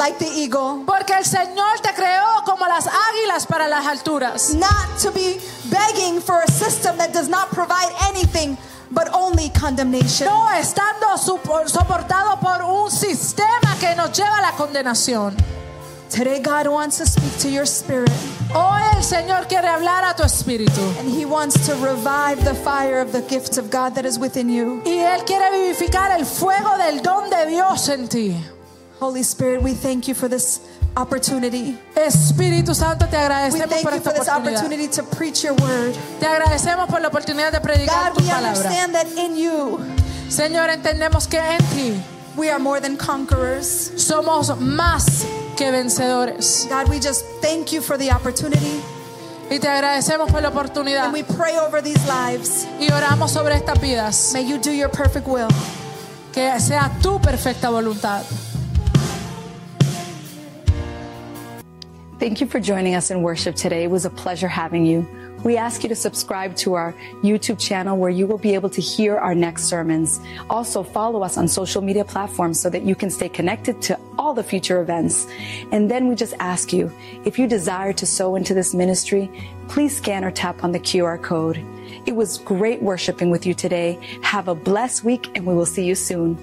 like the eagle, Porque el Señor te creó como las águilas para las alturas. not to be begging for a system that does not provide anything but only condemnation. No estando soportado por un sistema que nos lleva a la condenación. Today, God wants to speak to your spirit, Hoy el Señor quiere hablar a tu espíritu. and He wants to revive the fire of the gifts of God that is within you. Y Él quiere vivificar el fuego del don de Dios en ti. Holy Spirit, we thank you for this opportunity. Espíritu Santo, te We agradecemos thank por you esta for this oportunidad. opportunity to preach your word. Te agradecemos por la oportunidad de predicar God, tu we palabra. understand that in you Señor, entendemos que en ti we are more than conquerors. somos más que vencedores. God, we just thank you for the opportunity Y te agradecemos por la oportunidad. and we pray over these lives. Y oramos sobre estas vidas. May you do your perfect will. Que sea tu perfecta voluntad. Thank you for joining us in worship today. It was a pleasure having you. We ask you to subscribe to our YouTube channel where you will be able to hear our next sermons. Also, follow us on social media platforms so that you can stay connected to all the future events. And then we just ask you, if you desire to sow into this ministry, please scan or tap on the QR code. It was great worshiping with you today. Have a blessed week and we will see you soon.